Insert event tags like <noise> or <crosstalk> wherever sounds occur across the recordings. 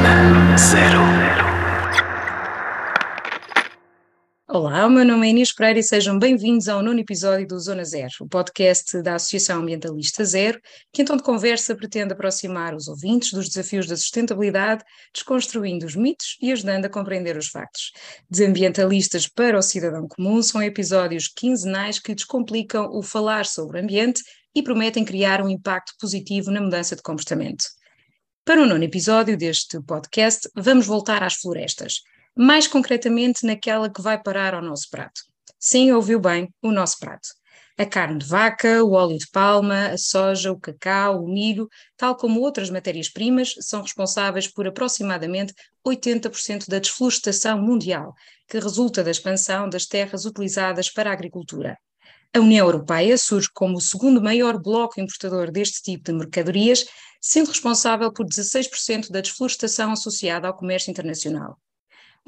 Olá, meu nome é Inês Pereira e sejam bem-vindos ao nono episódio do Zona Zero, o podcast da Associação Ambientalista Zero, que em tom de conversa pretende aproximar os ouvintes dos desafios da sustentabilidade, desconstruindo os mitos e ajudando a compreender os factos. De ambientalistas para o cidadão comum, são episódios quinzenais que descomplicam o falar sobre o ambiente e prometem criar um impacto positivo na mudança de comportamento. Para o nono episódio deste podcast, vamos voltar às florestas mais concretamente naquela que vai parar ao nosso prato. Sim, ouviu bem, o nosso prato. A carne de vaca, o óleo de palma, a soja, o cacau, o milho, tal como outras matérias-primas, são responsáveis por aproximadamente 80% da desflorestação mundial, que resulta da expansão das terras utilizadas para a agricultura. A União Europeia surge como o segundo maior bloco importador deste tipo de mercadorias, sendo responsável por 16% da desflorestação associada ao comércio internacional.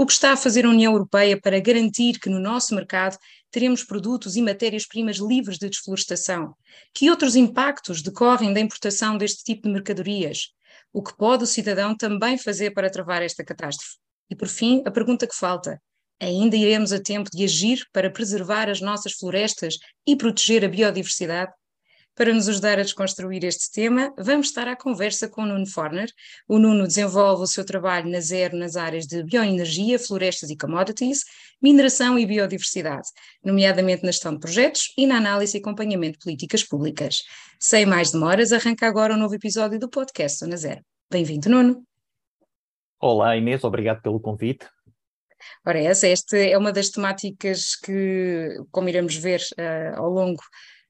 O que está a fazer a União Europeia para garantir que no nosso mercado teremos produtos e matérias-primas livres de desflorestação? Que outros impactos decorrem da importação deste tipo de mercadorias? O que pode o cidadão também fazer para travar esta catástrofe? E por fim, a pergunta que falta: ainda iremos a tempo de agir para preservar as nossas florestas e proteger a biodiversidade? Para nos ajudar a desconstruir este tema, vamos estar à conversa com o Nuno Forner. O Nuno desenvolve o seu trabalho na Zero nas áreas de bioenergia, florestas e commodities, mineração e biodiversidade, nomeadamente na gestão de projetos e na análise e acompanhamento de políticas públicas. Sem mais demoras, arranca agora um novo episódio do podcast Zona Zero. Bem-vindo, Nuno. Olá, Inês, obrigado pelo convite. Ora, essa esta é uma das temáticas que, como iremos ver uh, ao longo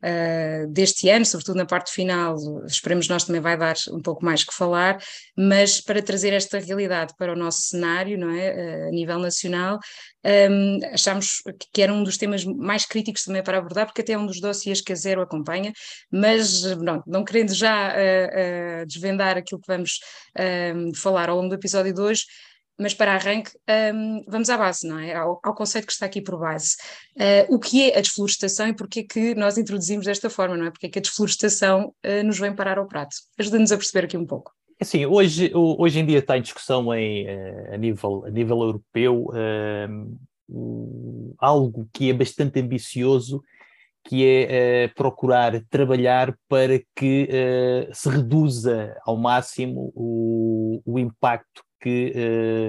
uh, deste ano, sobretudo na parte final, esperemos nós também vai dar um pouco mais que falar, mas para trazer esta realidade para o nosso cenário, não é, uh, a nível nacional, um, achámos que era um dos temas mais críticos também para abordar, porque até é um dos dossiês que a Zero acompanha, mas não, não querendo já uh, desvendar aquilo que vamos falar ao longo do episódio de hoje, mas para arranque, um, vamos à base, não é? Ao, ao, conceito que está aqui por base. Uh, o que é a desflorestação e porquê que nós introduzimos desta forma, não é? Porque que a desflorestação uh, nos vem parar ao prato? Ajuda-nos a perceber aqui um pouco. Assim, hoje, hoje em dia está em discussão em, uh, a, nível, a nível europeu algo que é bastante ambicioso, que é procurar trabalhar para que se reduza ao máximo o, o impacto que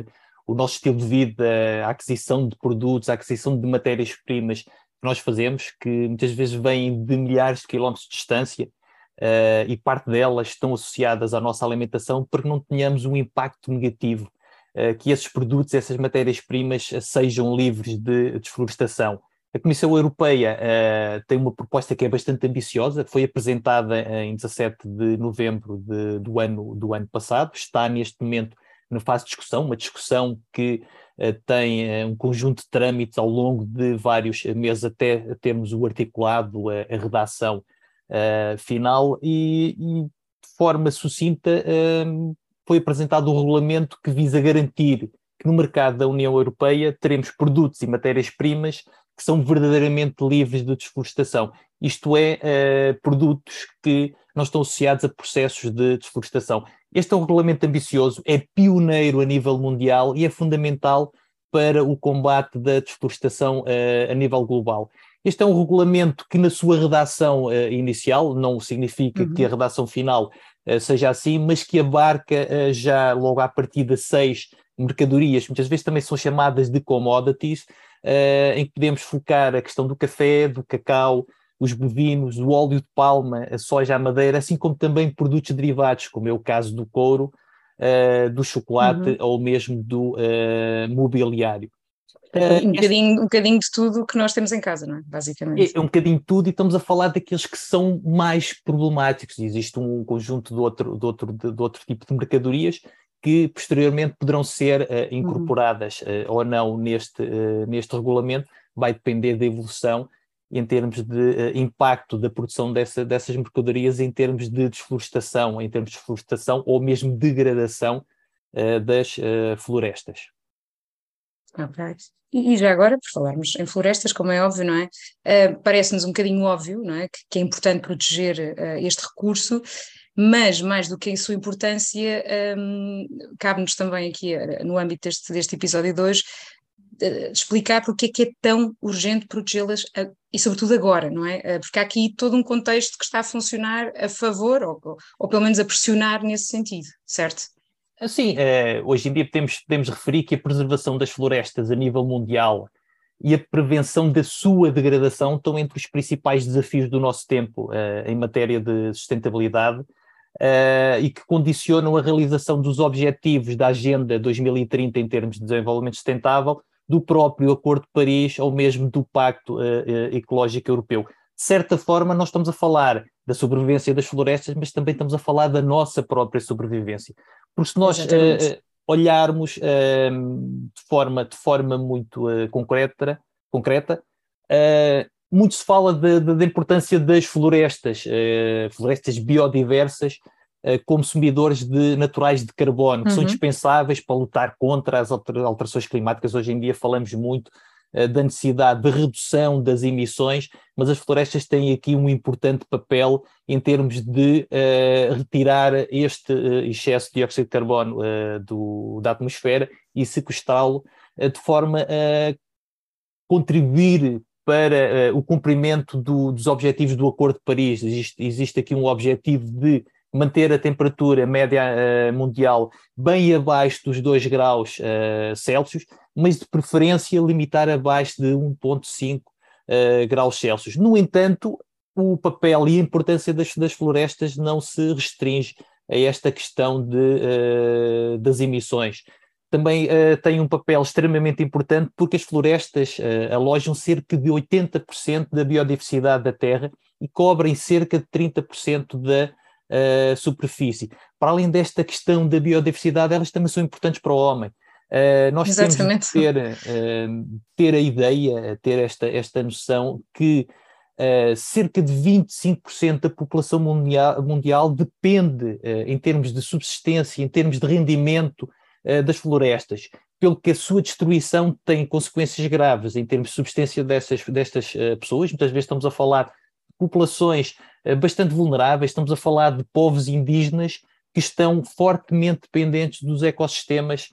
uh, o nosso estilo de vida, a aquisição de produtos, a aquisição de matérias-primas que nós fazemos, que muitas vezes vêm de milhares de quilómetros de distância, uh, e parte delas estão associadas à nossa alimentação, para que não tenhamos um impacto negativo, uh, que esses produtos, essas matérias-primas sejam livres de desflorestação. A Comissão Europeia uh, tem uma proposta que é bastante ambiciosa, foi apresentada em 17 de novembro de, do, ano, do ano passado, está neste momento na fase de discussão, uma discussão que uh, tem uh, um conjunto de trâmites ao longo de vários meses até termos o articulado, a, a redação final e, e, de forma sucinta foi apresentado o um regulamento que visa garantir que no mercado da União Europeia teremos produtos e matérias-primas que são verdadeiramente livres de desflorestação. Isto é, produtos que não estão associados a processos de desflorestação. Este é um regulamento ambicioso, é pioneiro a nível mundial e é fundamental para o combate da desflorestação uh, a nível global. Este é um regulamento que, na sua redação uh, inicial, não significa uhum. que a redação final uh, seja assim, mas que abarca já logo à partida seis mercadorias, muitas vezes também são chamadas de commodities, em que podemos focar a questão do café, do cacau, os bovinos, o óleo de palma, a soja, a madeira, assim como também produtos derivados, como é o caso do couro, uh, do chocolate uhum. ou mesmo do uh, mobiliário. Uh, um, bocadinho, um bocadinho de tudo que nós temos em casa, não é? Basicamente. É, é um bocadinho de tudo e estamos a falar daqueles que são mais problemáticos. Existe um conjunto de outro, de outro, de, de outro tipo de mercadorias que posteriormente poderão ser uh, incorporadas uh, ou não neste, neste regulamento, vai depender da evolução em termos de uh, impacto da produção dessa, dessas mercadorias, em termos de desflorestação, em termos de desflorestação ou mesmo degradação uh, das uh, florestas. Ok. E, já agora, por falarmos em florestas, como é óbvio, não é? Parece-nos um bocadinho óbvio, não é? Que, que é importante proteger este recurso, mas mais do que a sua importância, um, cabe-nos também aqui, no âmbito deste, deste episódio de hoje, explicar porque é que é tão urgente protegê-las e sobretudo agora, não é? Eh, porque há aqui todo um contexto que está a funcionar a favor ou, ou, pelo menos a pressionar nesse sentido, certo? Sim, eh, hoje em dia podemos, podemos referir que a preservação das florestas a nível mundial e a prevenção da sua degradação estão entre os principais desafios do nosso tempo em matéria de sustentabilidade uh, e que condicionam a realização dos objetivos da Agenda 2030 em termos de desenvolvimento sustentável do próprio Acordo de Paris ou mesmo do Pacto uh, Ecológico Europeu. De certa forma, nós estamos a falar da sobrevivência das florestas, mas também estamos a falar da nossa própria sobrevivência. Porque se nós uh, olharmos uh, de, forma, de forma muito concreta, concreta muito se fala da importância das florestas, florestas biodiversas, consumidores de naturais de carbono, que uhum. são indispensáveis para lutar contra as alterações climáticas. Hoje em dia falamos muito uh, da necessidade de redução das emissões, mas as florestas têm aqui um importante papel em termos de uh, retirar este uh, excesso de dióxido de carbono do, da atmosfera e sequestrá-lo de forma a contribuir para o cumprimento do, dos objetivos do Acordo de Paris. Existe, existe aqui um objetivo de manter a temperatura média uh, mundial bem abaixo dos 2 graus uh, Celsius, mas de preferência limitar abaixo de 1,5 uh, graus Celsius. No entanto, o papel e a importância das, das florestas não se restringe a esta questão de, das emissões. Também tem um papel extremamente importante porque as florestas alojam cerca de 80% da biodiversidade da Terra e cobrem cerca de 30% da uh, superfície. Para além desta questão da biodiversidade, elas também são importantes para o homem. Uh, nós Exatamente. temos de ter, uh, ter a ideia, ter esta, esta noção que uh, cerca de 25% da população mundial, mundial depende, em termos de subsistência, em termos de rendimento, das florestas, pelo que a sua destruição tem consequências graves em termos de subsistência dessas, destas pessoas. Muitas vezes estamos a falar de populações eh, bastante vulneráveis, estamos a falar de povos indígenas que estão fortemente dependentes dos ecossistemas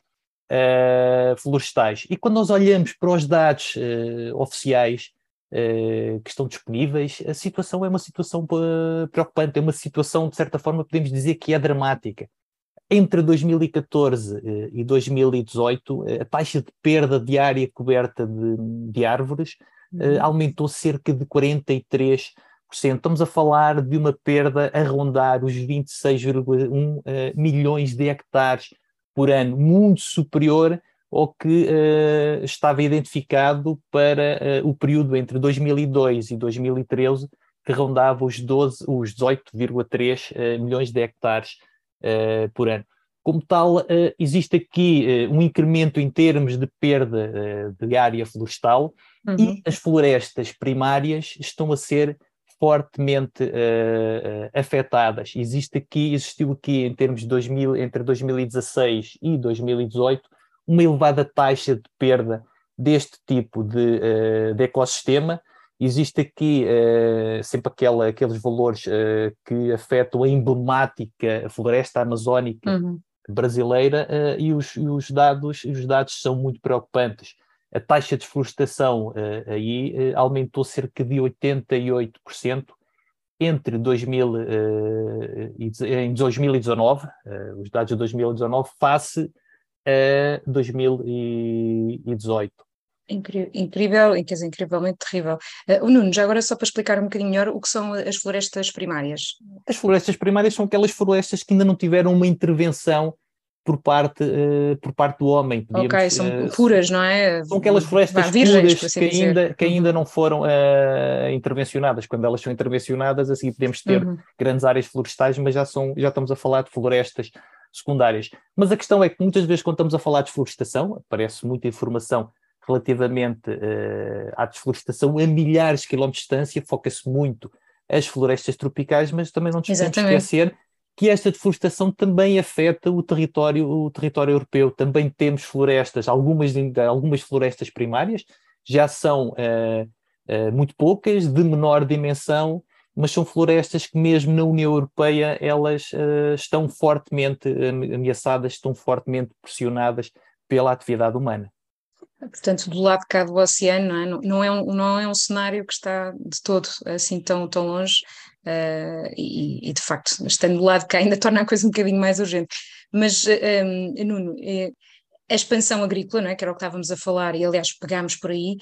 uh, florestais. E quando nós olhamos para os dados uh, oficiais uh, que estão disponíveis, a situação é uma situação preocupante, é uma situação, de certa forma, podemos dizer que é dramática. Entre 2014 e 2018, a taxa de perda de área coberta de, de árvores uhum. aumentou cerca de 43%. Estamos a falar de uma perda a rondar os 26,1 uh, eh, milhões de hectares por ano, muito superior ao que uh, estava identificado para uh, o período entre 2002 e 2013, que rondava os, 12, os 18,3 milhões de hectares por ano. Como tal, existe aqui um incremento em termos de perda de área florestal uhum. e as florestas primárias estão a ser fortemente uh, afetadas. Existe aqui, existiu aqui em termos de 2000, entre 2016 e 2018 uma elevada taxa de perda deste tipo de, uh, de ecossistema. Existe aqui uh, sempre aquela, aqueles valores que afetam a emblemática floresta amazónica uhum. brasileira e os, e, os, dados, os dados são muito preocupantes a taxa de desflorestação uh, aí uh, aumentou cerca de 88% entre 2000, uh, e, em 2019, os dados de 2019, face a 2018. Incrível, quer dizer, incrivelmente terrível. Uh, o Nuno, já agora só para explicar um bocadinho melhor o que são as florestas primárias. As florestas primárias são aquelas florestas que ainda não tiveram uma intervenção por parte, uh, por parte do homem. Podíamos, ok, são uh, puras, não é? São aquelas florestas Vá, virgens, puras assim que, ainda, que ainda não foram uh, intervencionadas. Quando elas são intervencionadas, assim podemos ter uhum. grandes áreas florestais, mas já, são, já estamos a falar de florestas secundárias. Mas a questão é que muitas vezes quando estamos a falar de florestação, aparece muita informação relativamente à desflorestação a milhares de quilómetros de distância, foca-se muito as florestas tropicais, mas também não nos podemos esquecer que esta desflorestação também afeta o território, o território europeu. Também temos florestas, algumas, algumas florestas primárias, já são uh, uh, muito poucas, de menor dimensão, mas são florestas que mesmo na União Europeia elas uh, estão fortemente ameaçadas, estão fortemente pressionadas pela atividade humana. Portanto, do lado de cá do oceano, não é, não é, um, não é um cenário que está de todo assim tão, tão longe uh, e, e, de facto, estando do lado de cá ainda torna a coisa um bocadinho mais urgente. Mas, um, Nuno, uh, a expansão agrícola, não é? que era o que estávamos a falar, e aliás pegámos por aí,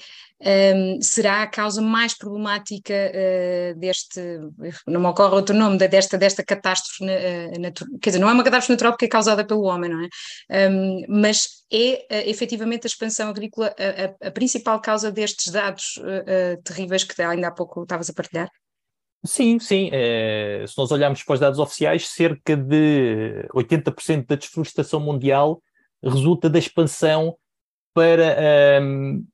um, será a causa mais problemática uh, deste, não me ocorre outro nome, desta, desta catástrofe, uh, natural, quer dizer, não é uma catástrofe natural porque é causada pelo homem, não é? Um, mas é uh, efetivamente a expansão agrícola a, a, a principal causa destes dados uh, terríveis que ainda há pouco estavas a partilhar? Sim, sim. É, se nós olharmos para os dados oficiais, cerca de 80% da desflorestação mundial resulta da expansão para um,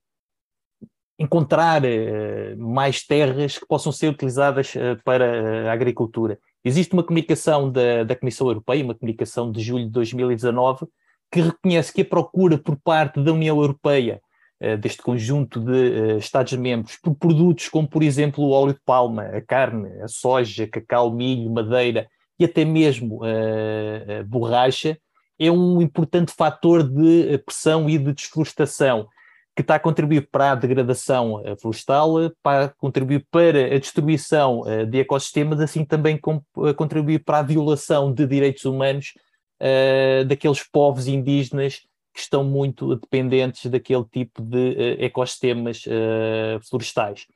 encontrar uh, mais terras que possam ser utilizadas uh, para a agricultura. Existe uma comunicação da, da Comissão Europeia, uma comunicação de julho de 2019, que reconhece que a procura por parte da União Europeia deste conjunto de Estados-membros por produtos como, por exemplo, o óleo de palma, a carne, a soja, cacau, milho, madeira e até mesmo a borracha, é um importante fator de eh, pressão e de desflorestação, que está a contribuir para a degradação eh, florestal, para contribuir para a destruição eh, de ecossistemas, assim também contribuir para a violação de direitos humanos daqueles povos indígenas que estão muito dependentes daquele tipo de uh, ecossistemas uh, florestais.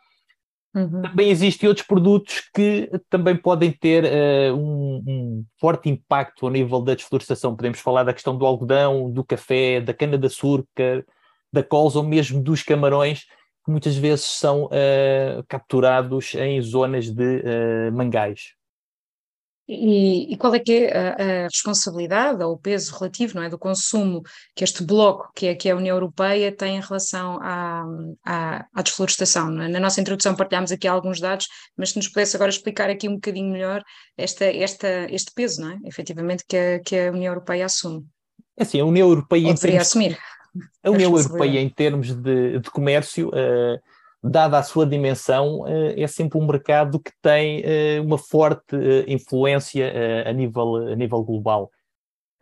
Uhum. Também existem outros produtos que também podem ter uh, um, um, forte impacto ao nível da desflorestação. Podemos falar da questão do algodão, do café, da cana-de-açúcar, da colza ou mesmo dos camarões, que muitas vezes são uh, capturados em zonas de uh, mangais. E, e, qual é que é a, a, responsabilidade ou o peso relativo não é, do consumo que este bloco, que é, que é a União Europeia, tem em relação à, à, à desflorestação? É? Na nossa introdução partilhámos aqui alguns dados, mas se nos pudesse agora explicar aqui um bocadinho melhor esta, esta, este peso, não é? efetivamente, que a, que a União Europeia assume. É assim, a União Europeia... Ou deveria termos, assumir. A União Europeia, em termos de, de comércio... Uh, dada a sua dimensão, eh, é sempre um mercado que tem eh, uma forte eh, influência a nível, a nível global.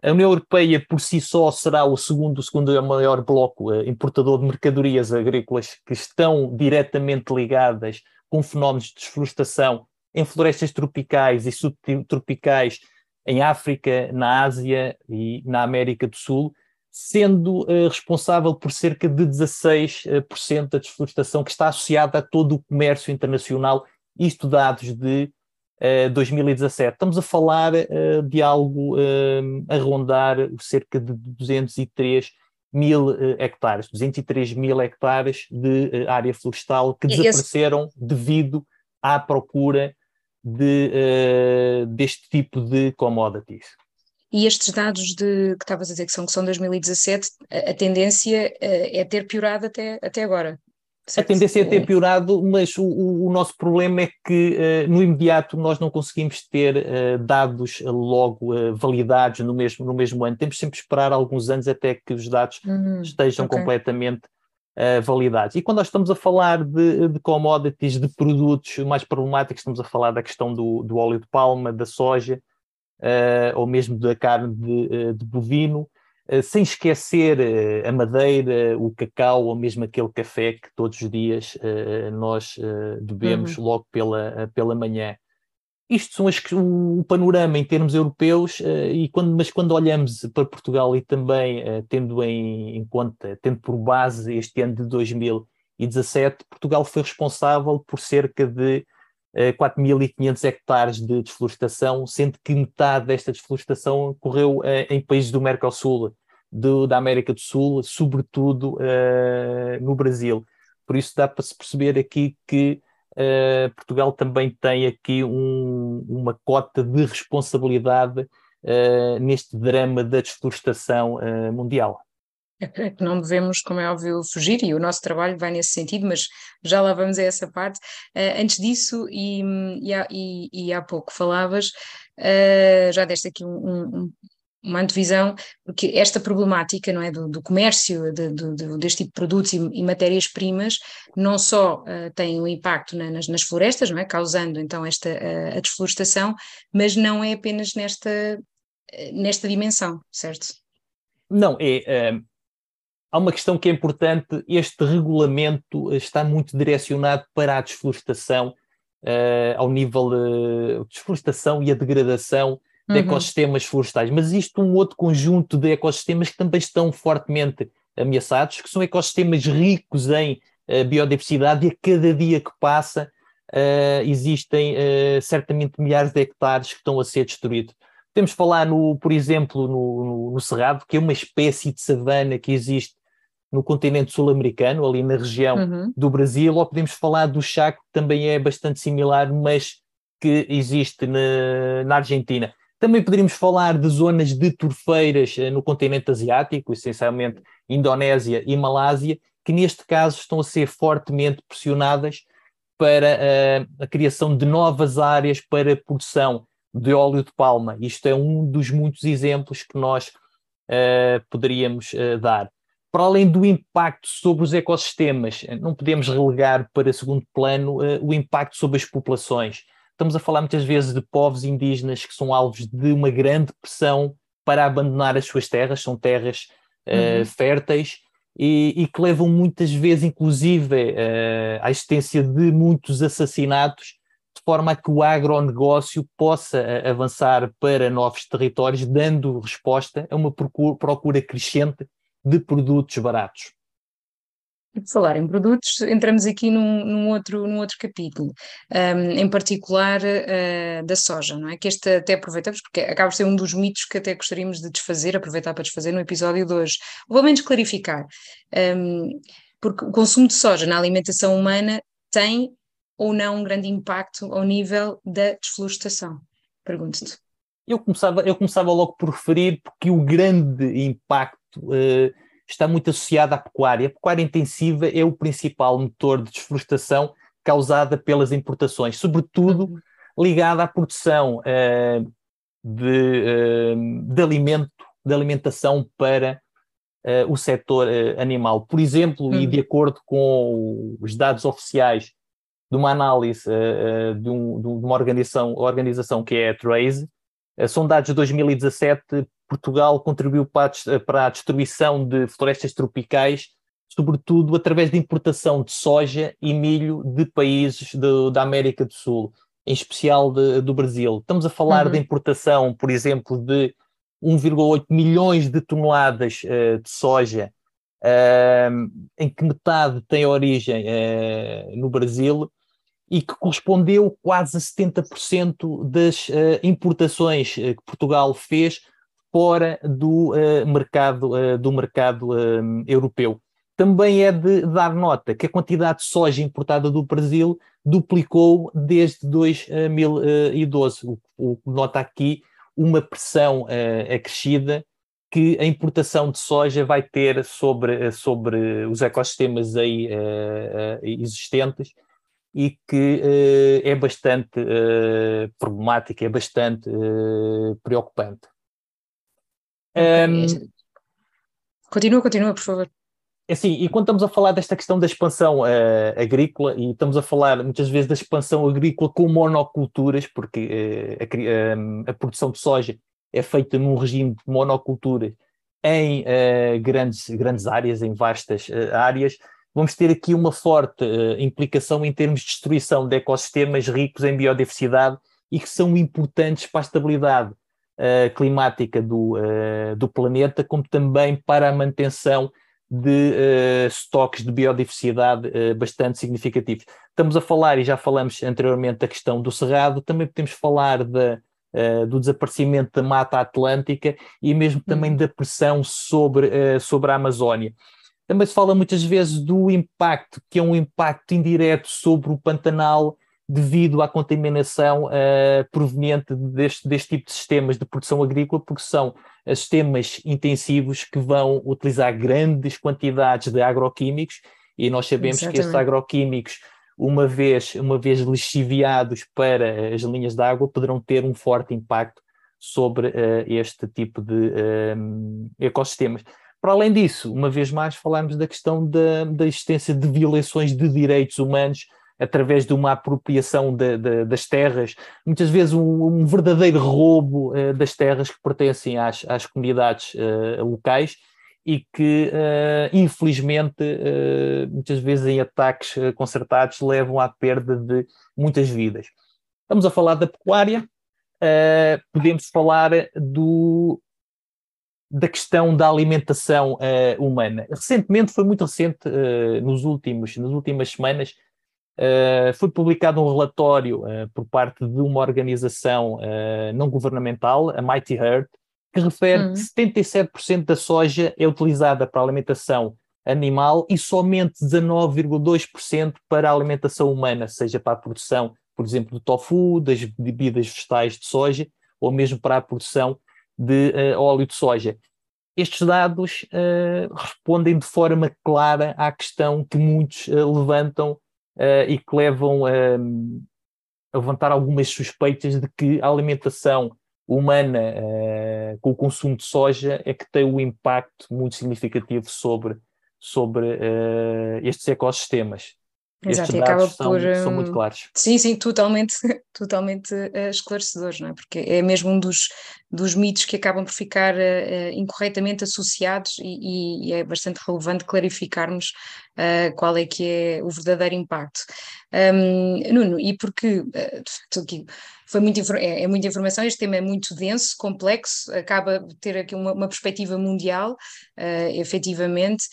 A União Europeia por si só será o segundo, o segundo maior bloco importador de mercadorias agrícolas que estão diretamente ligadas com fenómenos de desflorestação em florestas tropicais e subtropicais em África, na Ásia e na América do Sul, sendo uh, responsável por cerca de 16% uh, da desflorestação que está associada a todo o comércio internacional, isto dados de uh, 2017. Estamos a falar uh, de algo a rondar cerca de 203 mil hectares, 203 mil hectares de área florestal que desapareceram devido à procura de, deste tipo de commodities. E estes dados de, que estavas a dizer que são, que são 2017, a, a tendência eh, é ter piorado até, até agora. Certo? A tendência é ter piorado, mas o, o, o nosso problema é que uh, no imediato nós não conseguimos ter uh, dados uh, logo validados no mesmo, no mesmo ano. Temos sempre que esperar alguns anos até que os dados uhum, estejam okay. completamente validados. E quando nós estamos a falar de, de, commodities, de produtos mais problemáticos, estamos a falar da questão do, do óleo de palma, da soja, ou mesmo da carne de, eh, de bovino, uh, sem esquecer a madeira, o cacau ou mesmo aquele café que todos os dias nós bebemos uhum. logo pela, pela manhã. Isto são as, o, o panorama em termos europeus, e quando, mas quando olhamos para Portugal e também tendo em, em conta, tendo por base este ano de 2017, Portugal foi responsável por cerca de 4.500 eh, hectares de desflorestação, sendo que metade desta desflorestação ocorreu eh, em países do Mercosul, do, da América do Sul, sobretudo uh, no Brasil. Por isso dá para se perceber aqui que uh, Portugal também tem aqui um, uma cota de responsabilidade uh, neste drama da desflorestação mundial. <laughs> não devemos, como é óbvio, fugir, e o nosso trabalho vai nesse sentido, mas já lá vamos a essa parte. Uh, antes disso, e, e, há, e, e, há pouco falavas, uh, já deste aqui um, um, uma antevisão, porque esta problemática não é, do, do comércio de, de, deste tipo de produtos e, e matérias-primas não só uh, tem um impacto na, nas, nas, florestas, não é, causando então esta a desflorestação, mas não é apenas nesta, nesta dimensão, certo? Não, é, há uma questão que é importante: este regulamento está muito direcionado para a desflorestação, uh, ao nível de desflorestação e a degradação de uhum. ecossistemas florestais. Mas isto um outro conjunto de ecossistemas que também estão fortemente ameaçados, que são ecossistemas ricos em uh, biodiversidade e a cada dia que passa uh, existem certamente milhares de hectares que estão a ser destruídos. Podemos falar, no, por exemplo, no, no, no, Cerrado, que é uma espécie de savana que existe no continente sul-americano, ali na região uhum. do Brasil, ou podemos falar do Chaco, que também é bastante similar, mas que existe na, na Argentina. Também poderíamos falar de zonas de turfeiras eh, no continente asiático, essencialmente Indonésia e Malásia, que neste caso estão a ser fortemente pressionadas para uh, a criação de novas áreas para produção de óleo de palma. Isto é um dos muitos exemplos que nós uh, poderíamos uh, dar. Para além do impacto sobre os ecossistemas, não podemos relegar para segundo plano uh, o impacto sobre as populações. Estamos a falar muitas vezes de povos indígenas que são alvos de uma grande pressão para abandonar as suas terras, são terras uhum. férteis e, e, que levam muitas vezes, inclusive, à existência de muitos assassinatos de forma a que o agronegócio possa avançar para novos territórios, dando resposta a uma procura crescente de produtos baratos. Por falar em produtos, entramos aqui num, num outro, num outro capítulo, um, em particular uh, da soja, não é? Que este até aproveitamos, porque acaba por ser um dos mitos que até gostaríamos de desfazer, aproveitar para desfazer no episódio de hoje, ou pelo menos clarificar, um, porque o consumo de soja na alimentação humana tem ou não um grande impacto ao nível da desflorestação? Pergunto-te. Eu começava, eu começava logo por referir porque o grande impacto uh, está muito associado à pecuária. A pecuária intensiva é o principal motor de desflorestação causada pelas importações, sobretudo uhum. ligada à produção uh, de, uh, de alimento, de alimentação para o setor animal. Por exemplo, e uhum. de acordo com os dados oficiais de uma análise uh, de, um, de, uma organização, organização que é a Trace, uh, são dados de 2017, Portugal contribuiu para a, para a destruição de florestas tropicais, sobretudo através de importação de soja e milho de países de, da América do Sul, em especial de, do Brasil. Estamos a falar uhum. de importação, por exemplo, de 1,8 milhões de toneladas uh, de soja, uh, em que metade tem origem uh, no Brasil, e que correspondeu quase a 70% das uh, importações que Portugal fez fora do uh, mercado, do mercado europeu. Também é de dar nota que a quantidade de soja importada do Brasil duplicou desde 2012. O, o nota aqui uma pressão acrescida que a importação de soja vai ter sobre, sobre os ecossistemas aí existentes e que uh, é bastante uh, problemática, é bastante uh, preocupante. Um, continua, continua, por favor. É assim, e quando estamos a falar desta questão da expansão agrícola, e estamos a falar muitas vezes da expansão agrícola com monoculturas, porque a, a, produção de soja é feita num regime de monocultura em grandes, grandes áreas, em vastas áreas, vamos ter aqui uma forte uh, implicação em termos de destruição de ecossistemas ricos em biodiversidade e que são importantes para a estabilidade uh, climática do, uh, do planeta, como também para a manutenção de estoques de biodiversidade bastante significativos. Estamos a falar, e já falamos anteriormente, da questão do cerrado, também podemos falar da, do desaparecimento da mata atlântica e mesmo também uhum. da pressão sobre, sobre a Amazónia. Também se fala muitas vezes do impacto, que é um impacto indireto sobre o Pantanal devido à contaminação uh, proveniente deste, deste tipo de sistemas de produção agrícola, porque são a sistemas intensivos que vão utilizar grandes quantidades de agroquímicos e nós sabemos Exatamente. que estes agroquímicos, uma vez, uma vez lixiviados para as linhas de água, poderão ter um forte impacto sobre uh, este tipo de uh, ecossistemas. Para além disso, uma vez mais, falamos da questão da, da existência de violações de direitos humanos através de uma apropriação de, de, das terras, muitas vezes um, um verdadeiro roubo uh, das terras que pertencem às, às comunidades uh, locais e que, uh, infelizmente, muitas vezes em ataques concertados levam à perda de muitas vidas. Estamos a falar da pecuária, podemos falar do, da questão da alimentação uh, humana. Recentemente, foi muito recente, uh, nos últimos, nas últimas semanas, uh, foi publicado um relatório por parte de uma organização não governamental, a Mighty Earth, que refere uhum. que 77% da soja é utilizada para a alimentação animal e somente 19,2% para a alimentação humana, seja para a produção, por exemplo, do tofu, das bebidas vegetais de soja, ou mesmo para a produção de uh, óleo de soja. Estes dados uh, respondem de forma clara à questão que muitos uh, e que levam a levantar algumas suspeitas de que a alimentação humana com o consumo de soja é que tem um impacto muito significativo sobre, sobre estes ecossistemas. Exato, Estes acaba são, por. São muito claros. Sim, sim, totalmente, <laughs> totalmente uh, esclarecedores, não é? Porque é mesmo um dos, dos mitos que acabam por ficar uh, incorretamente associados e, e, é bastante relevante clarificarmos uh, qual é que é o verdadeiro impacto. Um, Nuno, e porque aqui foi muito, é, é, muita informação, este tema é muito denso, complexo, acaba de ter aqui uma, uma perspectiva mundial, uh, efetivamente.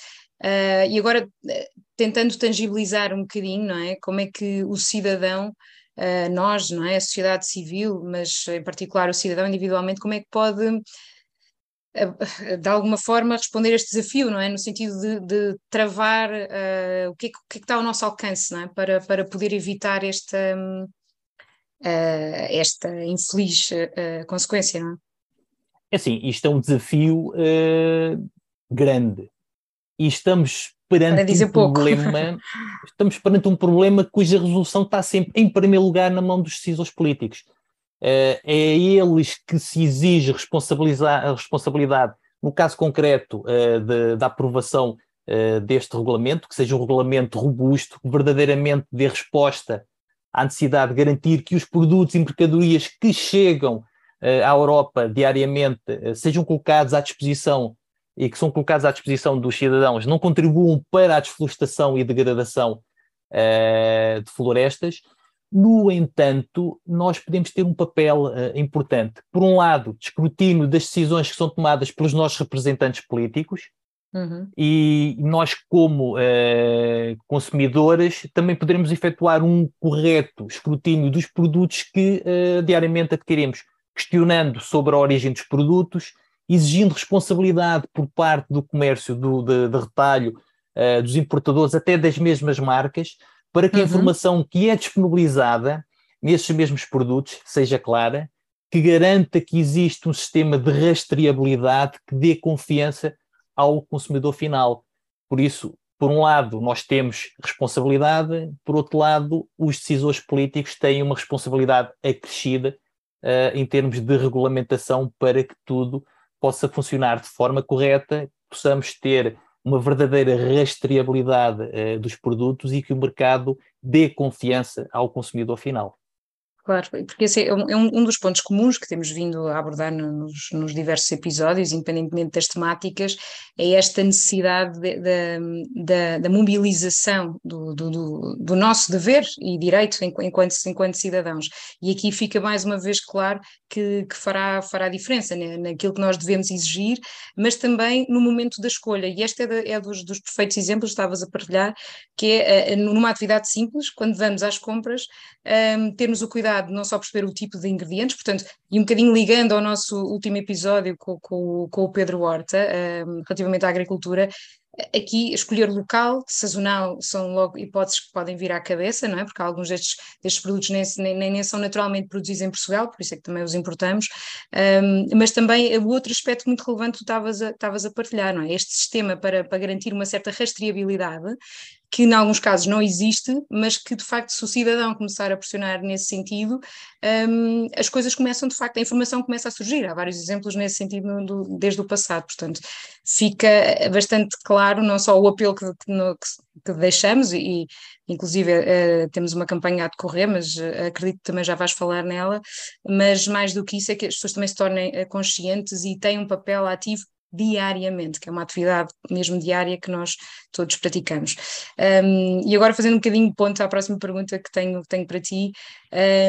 Uh, e agora, uh, tentando tangibilizar um bocadinho, não é? Como é que o cidadão, uh, nós, não é? A sociedade civil, mas em particular o cidadão individualmente, como é que pode, <laughs> de alguma forma, responder a este desafio, não é? No sentido de, de travar o que, é que, o, que é, que está ao nosso alcance, não é? Para, para poder evitar esta, esta infeliz consequência, não é? É assim, isto é um desafio grande e estamos perante um problema, <laughs> estamos perante um problema cuja resolução está sempre em primeiro lugar na mão dos decisores políticos. Uh, é a eles que se exige responsabilizar, a responsabilidade, no caso concreto uh, de, da aprovação uh, deste regulamento, que seja um regulamento robusto, que verdadeiramente dê resposta à necessidade de garantir que os produtos e mercadorias que chegam à Europa diariamente sejam colocados à disposição e que são colocados à disposição dos cidadãos não contribuam para a desflorestação e degradação uh, de florestas. No entanto, nós podemos ter um papel uh, importante. Por um lado, de escrutínio das decisões que são tomadas pelos nossos representantes políticos, Uhum. E nós, como uh, consumidores, também poderemos efetuar um correto escrutínio dos produtos que uh, diariamente adquirimos, questionando sobre a origem dos produtos, exigindo responsabilidade por parte do comércio do, de, de retalho, uh, dos importadores, até das mesmas marcas, para que a uhum. informação que é disponibilizada nesses mesmos produtos seja clara, que garanta que existe um sistema de rastreabilidade que dê confiança ao consumidor final. Por isso, por um lado, nós temos responsabilidade, por outro lado, os decisores políticos têm uma responsabilidade acrescida uh, em termos de regulamentação para que tudo possa funcionar de forma correta, possamos ter uma verdadeira rastreabilidade uh, dos produtos e que o mercado dê confiança ao consumidor final. Claro, porque esse é um, é um, dos pontos comuns que temos vindo a abordar nos, nos diversos episódios, independentemente das temáticas, é esta necessidade da mobilização do, do, do, nosso dever e direito enquanto, enquanto cidadãos. E aqui fica mais uma vez claro que, que fará, fará diferença né, naquilo que nós devemos exigir, mas também no momento da escolha. E este é, de, é dos, dos perfeitos exemplos que estavas a partilhar, que é eh, numa atividade simples, quando vamos às compras, um, ehm, termos o cuidado não só perceber o tipo de ingredientes, portanto, e um bocadinho ligando ao nosso último episódio com, com, com o Pedro Horta, um, relativamente à agricultura, Aqui, escolher local, sazonal, são logo hipóteses que podem vir à cabeça, não é? Porque alguns destes, destes produtos nem, nem, nem são naturalmente produzidos em Portugal, por isso é que também os importamos. Um, mas também o outro aspecto muito relevante que tu estavas a, estavas a partilhar, não é? Este sistema para, para garantir uma certa rastreabilidade que em alguns casos não existe, mas que de facto se o cidadão começar a pressionar nesse sentido, um, as coisas começam de facto, a informação começa a surgir, há vários exemplos nesse sentido no, do, desde o passado, portanto fica bastante claro não só o apelo que, que, no, que, que deixamos e inclusive uh, temos uma campanha a decorrer, mas uh, acredito que também já vais falar nela, mas mais do que isso é que as pessoas também se tornem uh, conscientes e têm um papel ativo diariamente, que é uma atividade mesmo diária que nós todos praticamos. Um, e agora fazendo um bocadinho de ponto à próxima pergunta que tenho, tenho para ti,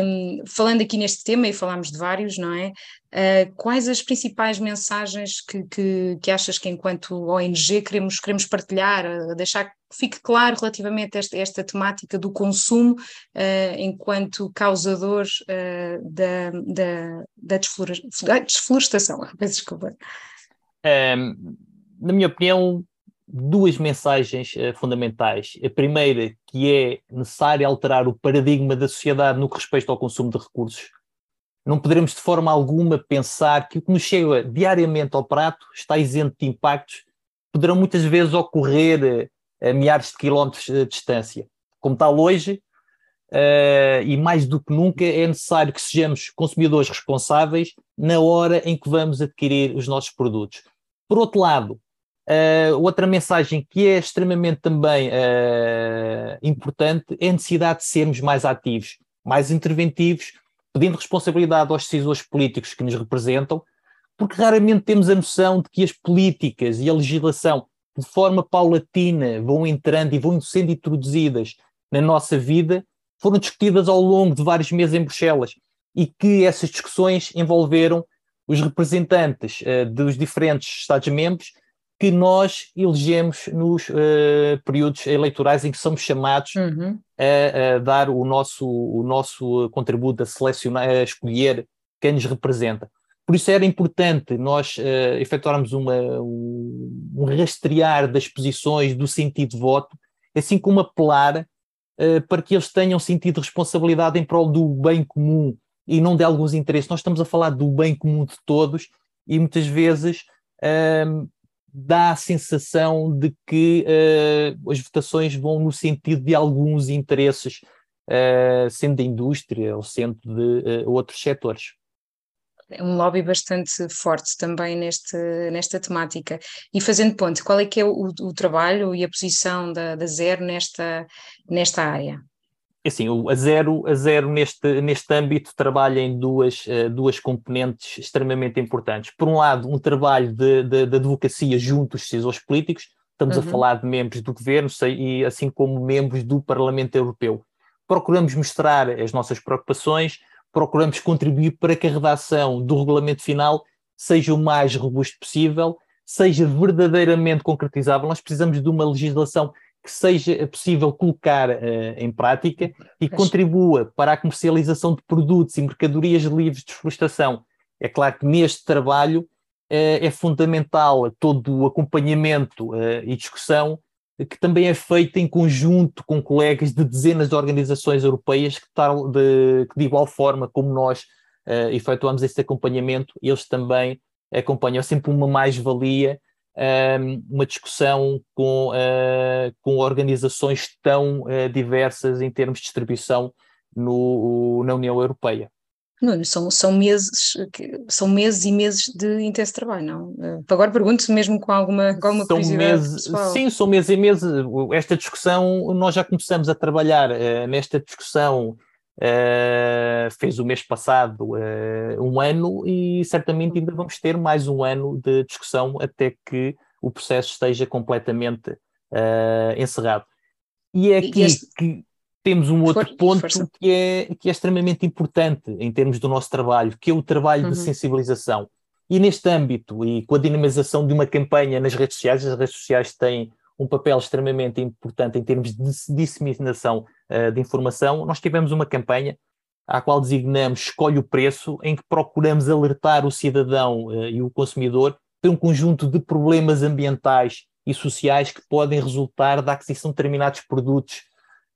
um, falando aqui neste tema, e falámos de vários, não é? Uh, quais as principais mensagens que, que, que, achas que enquanto ONG queremos, queremos partilhar, uh, deixar que fique claro relativamente a esta, esta temática do consumo uh, enquanto causador da, da, da desflorestação, <laughs> peço desculpa. Um, na minha opinião, duas mensagens uh, fundamentais. A primeira, que é necessário alterar o paradigma da sociedade no que respeita ao consumo de recursos. Não poderemos de forma alguma pensar que o que nos chega diariamente ao prato está isento de impactos, poderão muitas vezes ocorrer a milhares de quilómetros de distância. Como tal hoje, uh, e mais do que nunca, é necessário que sejamos consumidores responsáveis na hora em que vamos adquirir os nossos produtos. Por outro lado, uh, outra mensagem que é extremamente também uh, importante é a necessidade de sermos mais ativos, mais interventivos, pedindo responsabilidade aos decisores políticos que nos representam, porque raramente temos a noção de que as políticas e a legislação, de forma paulatina, vão entrando e vão sendo introduzidas na nossa vida, foram discutidas ao longo de vários meses em Bruxelas e que essas discussões envolveram os representantes uh, dos diferentes Estados-membros que nós elegemos nos uh, períodos eleitorais em que somos chamados uhum. a, a, dar o nosso, o nosso contributo a selecionar, a escolher quem nos representa. Por isso era importante nós uh, efetuarmos uma, um, rastrear das posições do sentido de voto, assim como apelar uh, para que eles tenham sentido responsabilidade em prol do bem comum e não de alguns interesses. Nós estamos a falar do bem comum de todos e muitas vezes uh, dá a sensação de que uh, as votações vão no sentido de alguns interesses, uh, sendo da indústria ou sendo de outros setores. É um lobby bastante forte também neste, nesta temática. E fazendo ponto, qual é que é o, o trabalho e a posição da, da Zero nesta, nesta área? É assim, a Zero, a Zero neste, neste âmbito trabalha em duas, uh, duas componentes extremamente importantes. Por um lado, um trabalho de, de, de advocacia junto aos decisores políticos, estamos uhum. a falar de membros do governo e assim como membros do Parlamento Europeu. Procuramos mostrar as nossas preocupações, procuramos contribuir para que a redação do regulamento final seja o mais robusto possível, seja verdadeiramente concretizável. Nós precisamos de uma legislação que seja possível colocar uh, em prática e contribua para a comercialização de produtos e mercadorias livres de desflorestação. É claro que neste trabalho uh, é fundamental todo o acompanhamento uh, e discussão que também é feito em conjunto com colegas de dezenas de organizações europeias que, tal, de, que de igual forma como nós efetuamos este acompanhamento, eles também acompanham. É sempre uma mais-valia uma discussão com, uh, com organizações tão uh, diversas em termos de distribuição no, na União Europeia. Não, são, são, meses, são meses e meses de intenso trabalho, não? Uh, agora pergunto mesmo com alguma, com alguma são meses. Sim, são meses e meses. Esta discussão, nós já começamos a trabalhar nesta discussão Uh, fez o mês passado uh, um ano e certamente ainda vamos ter mais um ano de discussão até que o processo esteja completamente uh, encerrado. E é aqui este... que temos um outro For, ponto que é, que é extremamente importante em termos do nosso trabalho, que é o trabalho uhum. de sensibilização. E neste âmbito, e com a dinamização de uma campanha nas redes sociais, as redes sociais têm um papel extremamente importante em termos de disseminação uh, de informação. Nós tivemos uma campanha à qual designamos Escolhe o Preço, em que procuramos alertar o cidadão uh, e o consumidor para um conjunto de problemas ambientais e sociais que podem resultar da aquisição de determinados produtos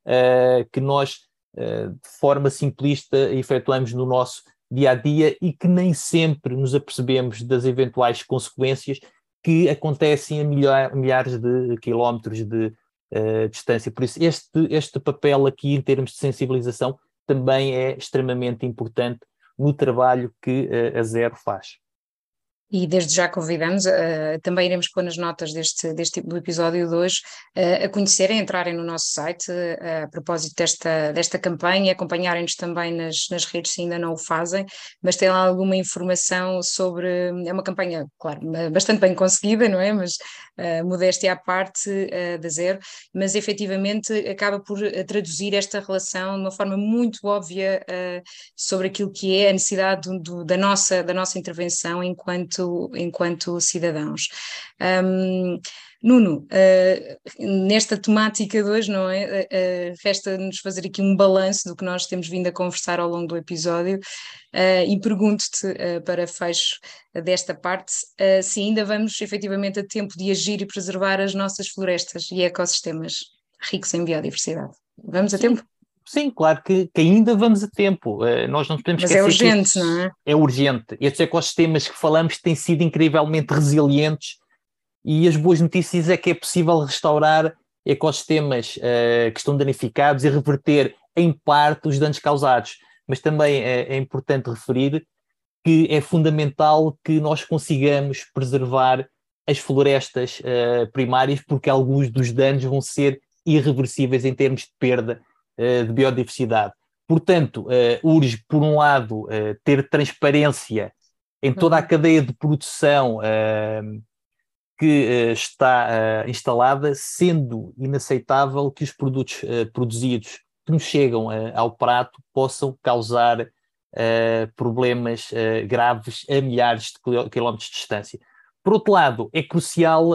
uh, que nós, uh, de forma simplista, efetuamos no nosso dia a dia e que nem sempre nos apercebemos das eventuais consequências que acontecem a milha milhares de quilómetros de uh, distância. Por isso, este, este papel aqui, em termos de sensibilização, também é extremamente importante no trabalho que a Zero faz e desde já convidamos, uh, também iremos pôr nas notas deste, deste do episódio de hoje, uh, a conhecerem, a entrarem no nosso site uh, a propósito desta, desta campanha, acompanharem-nos também nas, nas redes se ainda não o fazem, mas tem lá alguma informação sobre, é uma campanha, claro, bastante bem conseguida, não é, mas modéstia à parte da zero, mas efetivamente acaba por traduzir esta relação de uma forma muito óbvia sobre aquilo que é a necessidade do, do, da, nossa, da nossa intervenção enquanto enquanto, enquanto cidadãos. Um, Nuno, uh, nesta temática de hoje, não é? Uh, Resta-nos fazer aqui um balanço do que nós temos vindo a conversar ao longo do episódio e pergunto-te, para fecho desta parte, se ainda vamos efetivamente a tempo de agir e preservar as nossas florestas e ecossistemas ricos em biodiversidade. Vamos a tempo? Sim, claro que, que, ainda vamos a tempo. Uh, nós não podemos Mas é esquecer. é urgente, não é? É urgente. Estes ecossistemas que falamos têm sido incrivelmente resilientes e as boas notícias é que é possível restaurar ecossistemas uh, que estão danificados e reverter em parte os danos causados. Mas também é, é importante referir que é fundamental que nós consigamos preservar as florestas uh, primárias, porque alguns dos danos vão ser irreversíveis em termos de perda de biodiversidade. Portanto, uh, urge, por um lado, uh, ter transparência em toda a uhum. cadeia de produção que está instalada, sendo inaceitável que os produtos produzidos que nos chegam ao prato possam causar problemas graves a milhares de quilómetros de distância. Por outro lado, é crucial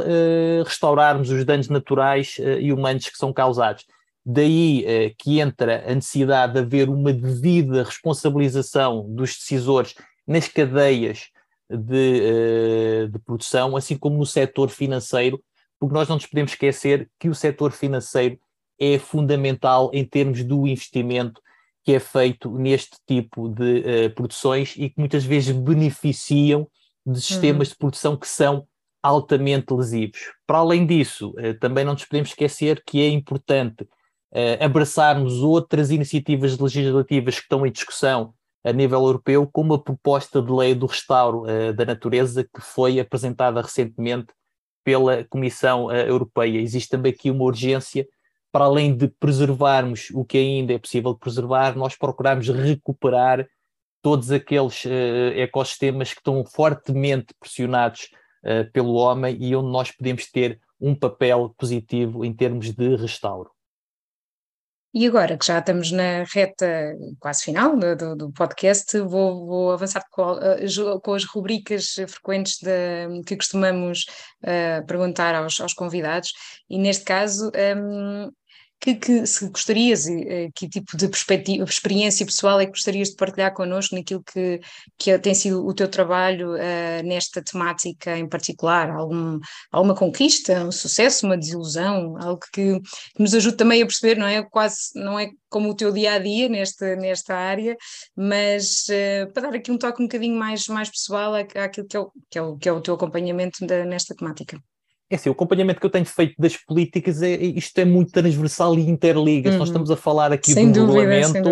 restaurarmos os danos naturais e humanos que são causados. Daí eh, que entra a necessidade de haver uma devida responsabilização dos decisores nas cadeias de, eh, de, produção, assim como no setor financeiro, porque nós não nos podemos esquecer que o setor financeiro é fundamental em termos do investimento que é feito neste tipo de eh, produções e que muitas vezes beneficiam de sistemas uhum. de produção que são altamente lesivos. Para além disso, eh, também não nos podemos esquecer que é importante uh, abraçarmos outras iniciativas legislativas que estão em discussão a nível europeu, como a proposta de lei do restauro uh, da natureza que foi apresentada recentemente pela Comissão uh, Europeia. Existe também aqui uma urgência, para além de preservarmos o que ainda é possível preservar, nós procuramos recuperar todos aqueles uh, ecossistemas que estão fortemente pressionados pelo homem e onde nós podemos ter um papel positivo em termos de restauro. E agora que já estamos na reta quase final do, do podcast, vou, vou avançar com, eh, com, as rubricas frequentes de, que costumamos uh, perguntar aos, aos, convidados, e neste caso um, ehm, que, que se gostarias, eh, que tipo de perspectiva, experiência pessoal é que gostarias de partilhar connosco naquilo que, que tem sido o teu trabalho uh, nesta temática em particular? Algum, alguma conquista, um sucesso, uma desilusão, algo que, que nos ajude também a perceber, não é? Quase não é como o teu dia a dia nesta, nesta área, mas uh, para dar aqui um toque um bocadinho mais, mais pessoal àquilo que é o, que é o, que é o teu acompanhamento da, nesta temática. É assim, o acompanhamento que eu tenho feito das políticas, é, isto é muito transversal e interliga. Uhum. Nós estamos a falar aqui sem um dúvida, regulamento,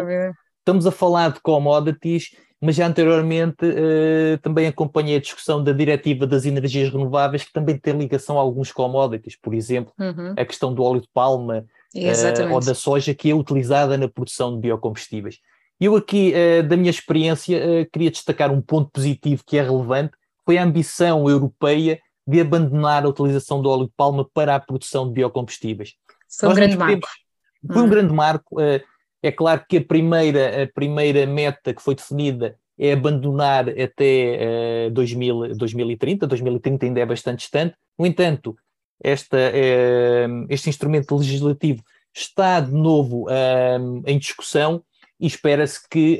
estamos a falar de commodities, mas já anteriormente uh, também acompanhei a discussão da diretiva das energias renováveis, que também tem ligação a alguns commodities, por exemplo, uhum. a questão do óleo de palma uh, ou da soja, que é utilizada na produção de biocombustíveis. Eu aqui, uh, da minha experiência, queria destacar um ponto positivo que é relevante, foi a ambição europeia de abandonar a utilização do óleo de palma para a produção de biocombustíveis. Foi um grande marco. Foi um hum. grande marco. Eh, é claro que a primeira, a primeira meta que foi definida é abandonar até 2000, 2030. 2030 ainda é bastante distante. No entanto, esta, eh, este instrumento legislativo está de novo eh, em discussão e espera-se que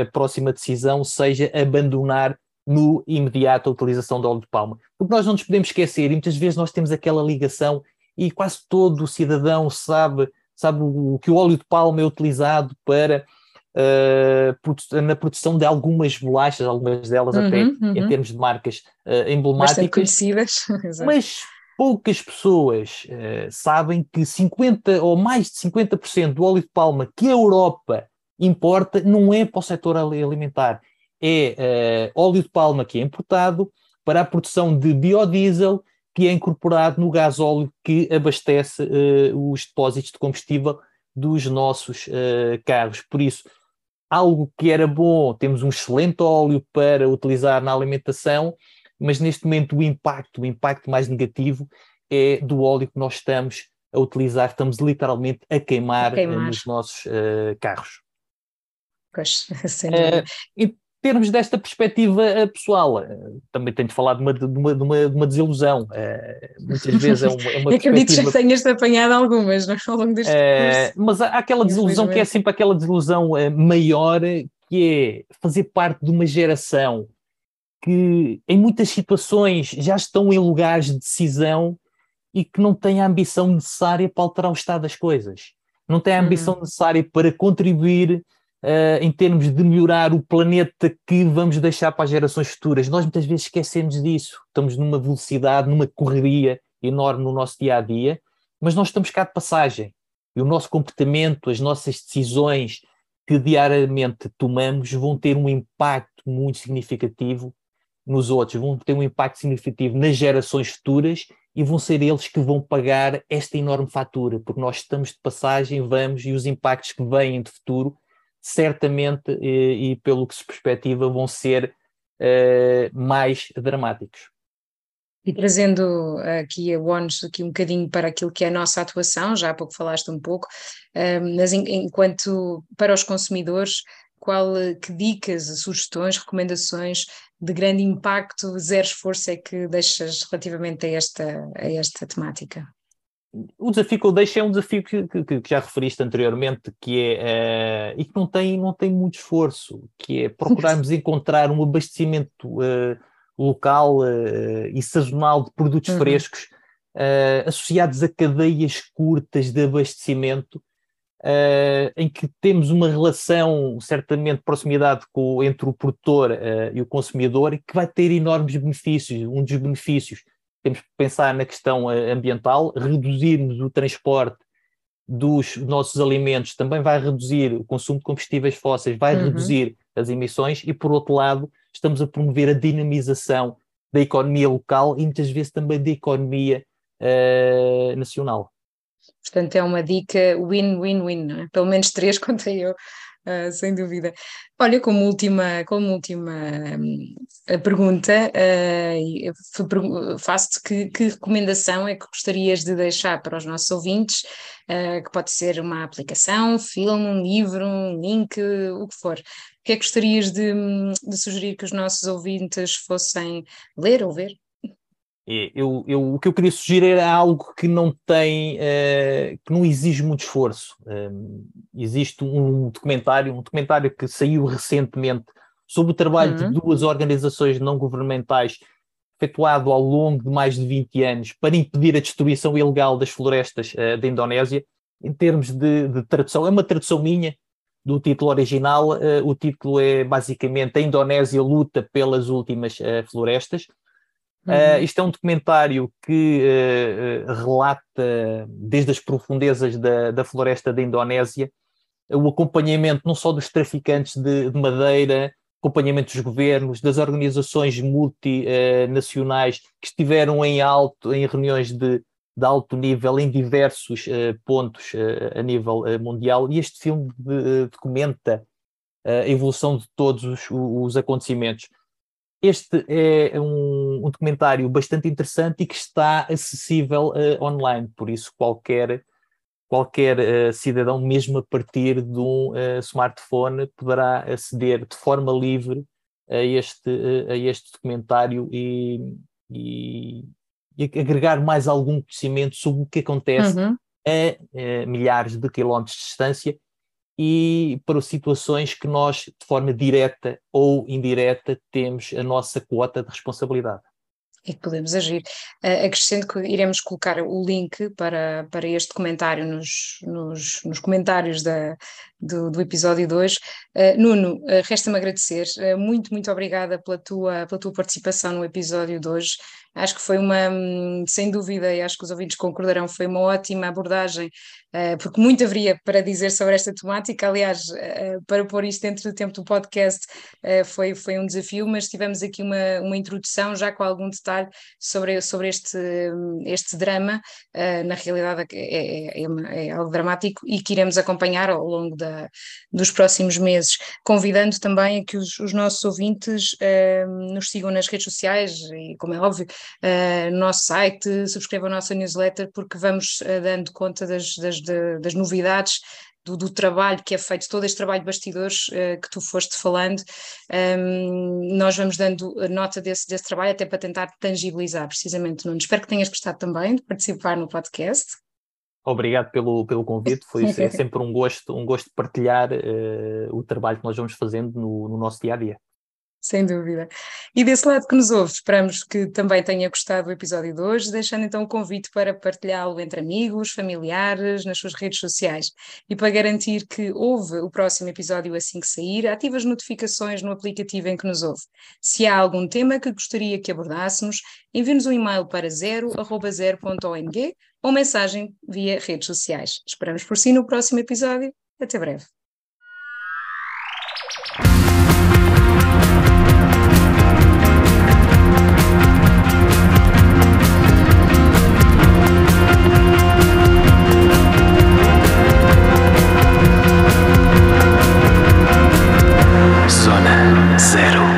a próxima decisão seja abandonar no imediato a utilização do óleo de palma. Porque nós não nos podemos esquecer, e muitas vezes nós temos aquela ligação, e quase todo o cidadão sabe, sabe o, que o óleo de palma é utilizado para uh, na produção de algumas bolachas, algumas delas uhum, até uhum. em termos de marcas uh, emblemáticas. Bastante conhecidas. <laughs> mas poucas pessoas uh, sabem que 50 ou mais de 50% do óleo de palma que a Europa importa não é para o setor alimentar, é uh, óleo de palma que é importado para a produção de biodiesel que é incorporado no gás óleo que abastece uh, os depósitos de combustível dos nossos uh, carros. Por isso, algo que era bom, temos um excelente óleo para utilizar na alimentação, mas neste momento o impacto, o impacto mais negativo é do óleo que nós estamos a utilizar, estamos literalmente a queimar, a queimar. nos nossos carros. Pois, <laughs> sem dúvida. Termos desta perspectiva eh, pessoal, eh, também tenho de falar de uma, de uma, de uma, de uma desilusão. Eh, muitas vezes é uma, é uma <laughs> Acredito que já tenhas apanhado algumas não, é? ao longo deste percurso. Mas há aquela desilusão que é sempre aquela desilusão maior, que é fazer parte de uma geração que em muitas situações já estão em lugares de decisão e que não têm a ambição necessária para alterar o estado das coisas. Não têm a ambição uhum. necessária para contribuir uh, em termos de melhorar o planeta que vamos deixar para as gerações futuras. Nós muitas vezes esquecemos disso. Estamos numa velocidade, numa correria enorme no nosso dia a dia, mas nós estamos cá de passagem. E o nosso comportamento, as nossas decisões que diariamente tomamos vão ter um impacto muito significativo nos outros, vão ter um impacto significativo nas gerações futuras e vão ser eles que vão pagar esta enorme fatura, porque nós estamos de passagem, vamos, e os impactos que vêm de futuro certamente e, e pelo que se perspectiva vão ser uh, mais dramáticos. E trazendo aqui a ONUS aqui um bocadinho para aquilo que é a nossa atuação, já há pouco falaste um pouco, mas enquanto para os consumidores, qual que dicas, sugestões, recomendações de grande impacto, zero esforço é que deixas relativamente a esta, a esta temática? O desafio que eu deixo é um desafio que, que, que já referiste anteriormente, que é, uh, e que não tem, não tem muito esforço, que é procurarmos <laughs> encontrar um abastecimento uh, local uh, e sazonal de produtos uhum. frescos associados a cadeias curtas de abastecimento, em que temos uma relação, certamente, de proximidade com, entre o produtor e o consumidor, e que vai ter enormes benefícios. Um dos benefícios temos que pensar na questão eh, ambiental, reduzirmos o transporte dos nossos alimentos também vai reduzir o consumo de combustíveis fósseis, vai uhum. reduzir as emissões e, por outro lado, estamos a promover a dinamização da economia local e muitas vezes também da economia uh, nacional. Portanto, é uma dica win-win-win, é? Pelo menos três, <laughs> contei eu, uh, sem dúvida. Olha, como última, como última um, pergunta, uh, faço-te que, que, recomendação é que gostarias de deixar para os nossos ouvintes, uh, que pode ser uma aplicação, um filme, um livro, um link, o que for. O que é que gostarias de, de sugerir que os nossos ouvintes fossem ler ou ver? Eu, eu, o que eu queria sugerir era algo que não tem, uh, que não exige muito esforço. Um, existe um documentário, um documentário que saiu recentemente sobre o trabalho uhum. de duas organizações não governamentais efetuado ao longo de mais de 20 anos para impedir a destruição ilegal das florestas uh, da Indonésia. Em termos de, de, tradução, é uma tradução minha do título original. Uh, o título é basicamente A Indonésia luta pelas últimas florestas Uh, isto é um documentário que uh, relata desde as profundezas da, da floresta da Indonésia o acompanhamento não só dos traficantes de, de madeira, acompanhamento dos governos, das organizações multinacionais que estiveram em alto, em reuniões de, de alto nível em diversos uh, pontos uh, a nível uh, mundial, e este filme de, documenta a evolução de todos os, os acontecimentos. Este é um, um, documentário bastante interessante e que está acessível uh, online, por isso qualquer, qualquer uh, cidadão, mesmo a partir de um uh, smartphone, poderá aceder de forma livre a este, a este documentário e, e, e, agregar mais algum conhecimento sobre o que acontece uhum. a, a milhares de quilómetros de distância e para situações que nós, de forma direta ou indireta, temos a nossa quota de responsabilidade e que podemos agir. Uh, acrescento que iremos colocar o link para, para este comentário nos, nos, nos comentários da, do, do episódio 2. Uh, eh, Nuno, uh, resta-me agradecer. Muito, muito obrigada pela tua, pela tua participação no episódio de hoje. Acho que foi uma, hum, sem dúvida, e acho que os ouvintes concordarão, foi uma ótima abordagem, uh, porque muito haveria para dizer sobre esta temática. Aliás, uh, para pôr isto dentro do tempo do podcast uh, foi, foi um desafio, mas tivemos aqui uma, uma introdução já com algum detalhe sobre, sobre este, hum, este drama. na realidade, é, é, é, é, algo dramático e que iremos acompanhar ao longo da, dos próximos meses, convidando também a que os, os nossos ouvintes nos sigam nas redes sociais e, como é óbvio, uh, no nosso site, subscreva a nossa newsletter, porque vamos uh, dando conta das, das, das novidades do, do, trabalho que é feito, todo este trabalho de bastidores uh, que tu foste falando, um, nós vamos dando nota desse, desse trabalho até para tentar tangibilizar precisamente, Nuno. Espero que tenhas gostado também de participar no podcast. Obrigado pelo, pelo convite, foi é <laughs> sempre um gosto, um gosto de partilhar uh, o trabalho que nós vamos fazendo no, no nosso dia a dia. Sem dúvida. E desse lado que nos ouve, esperamos que também tenha gostado do episódio de hoje, deixando então o convite para partilhá-lo entre amigos, familiares, nas suas redes sociais. E para garantir que ouve o próximo episódio assim que sair, ative as notificações no aplicativo em que nos ouve. Se há algum tema que gostaria que abordássemos, envie-nos um e-mail para zero.zero.ong ou mensagem via redes sociais. Esperamos por si no próximo episódio. Até breve. Zero.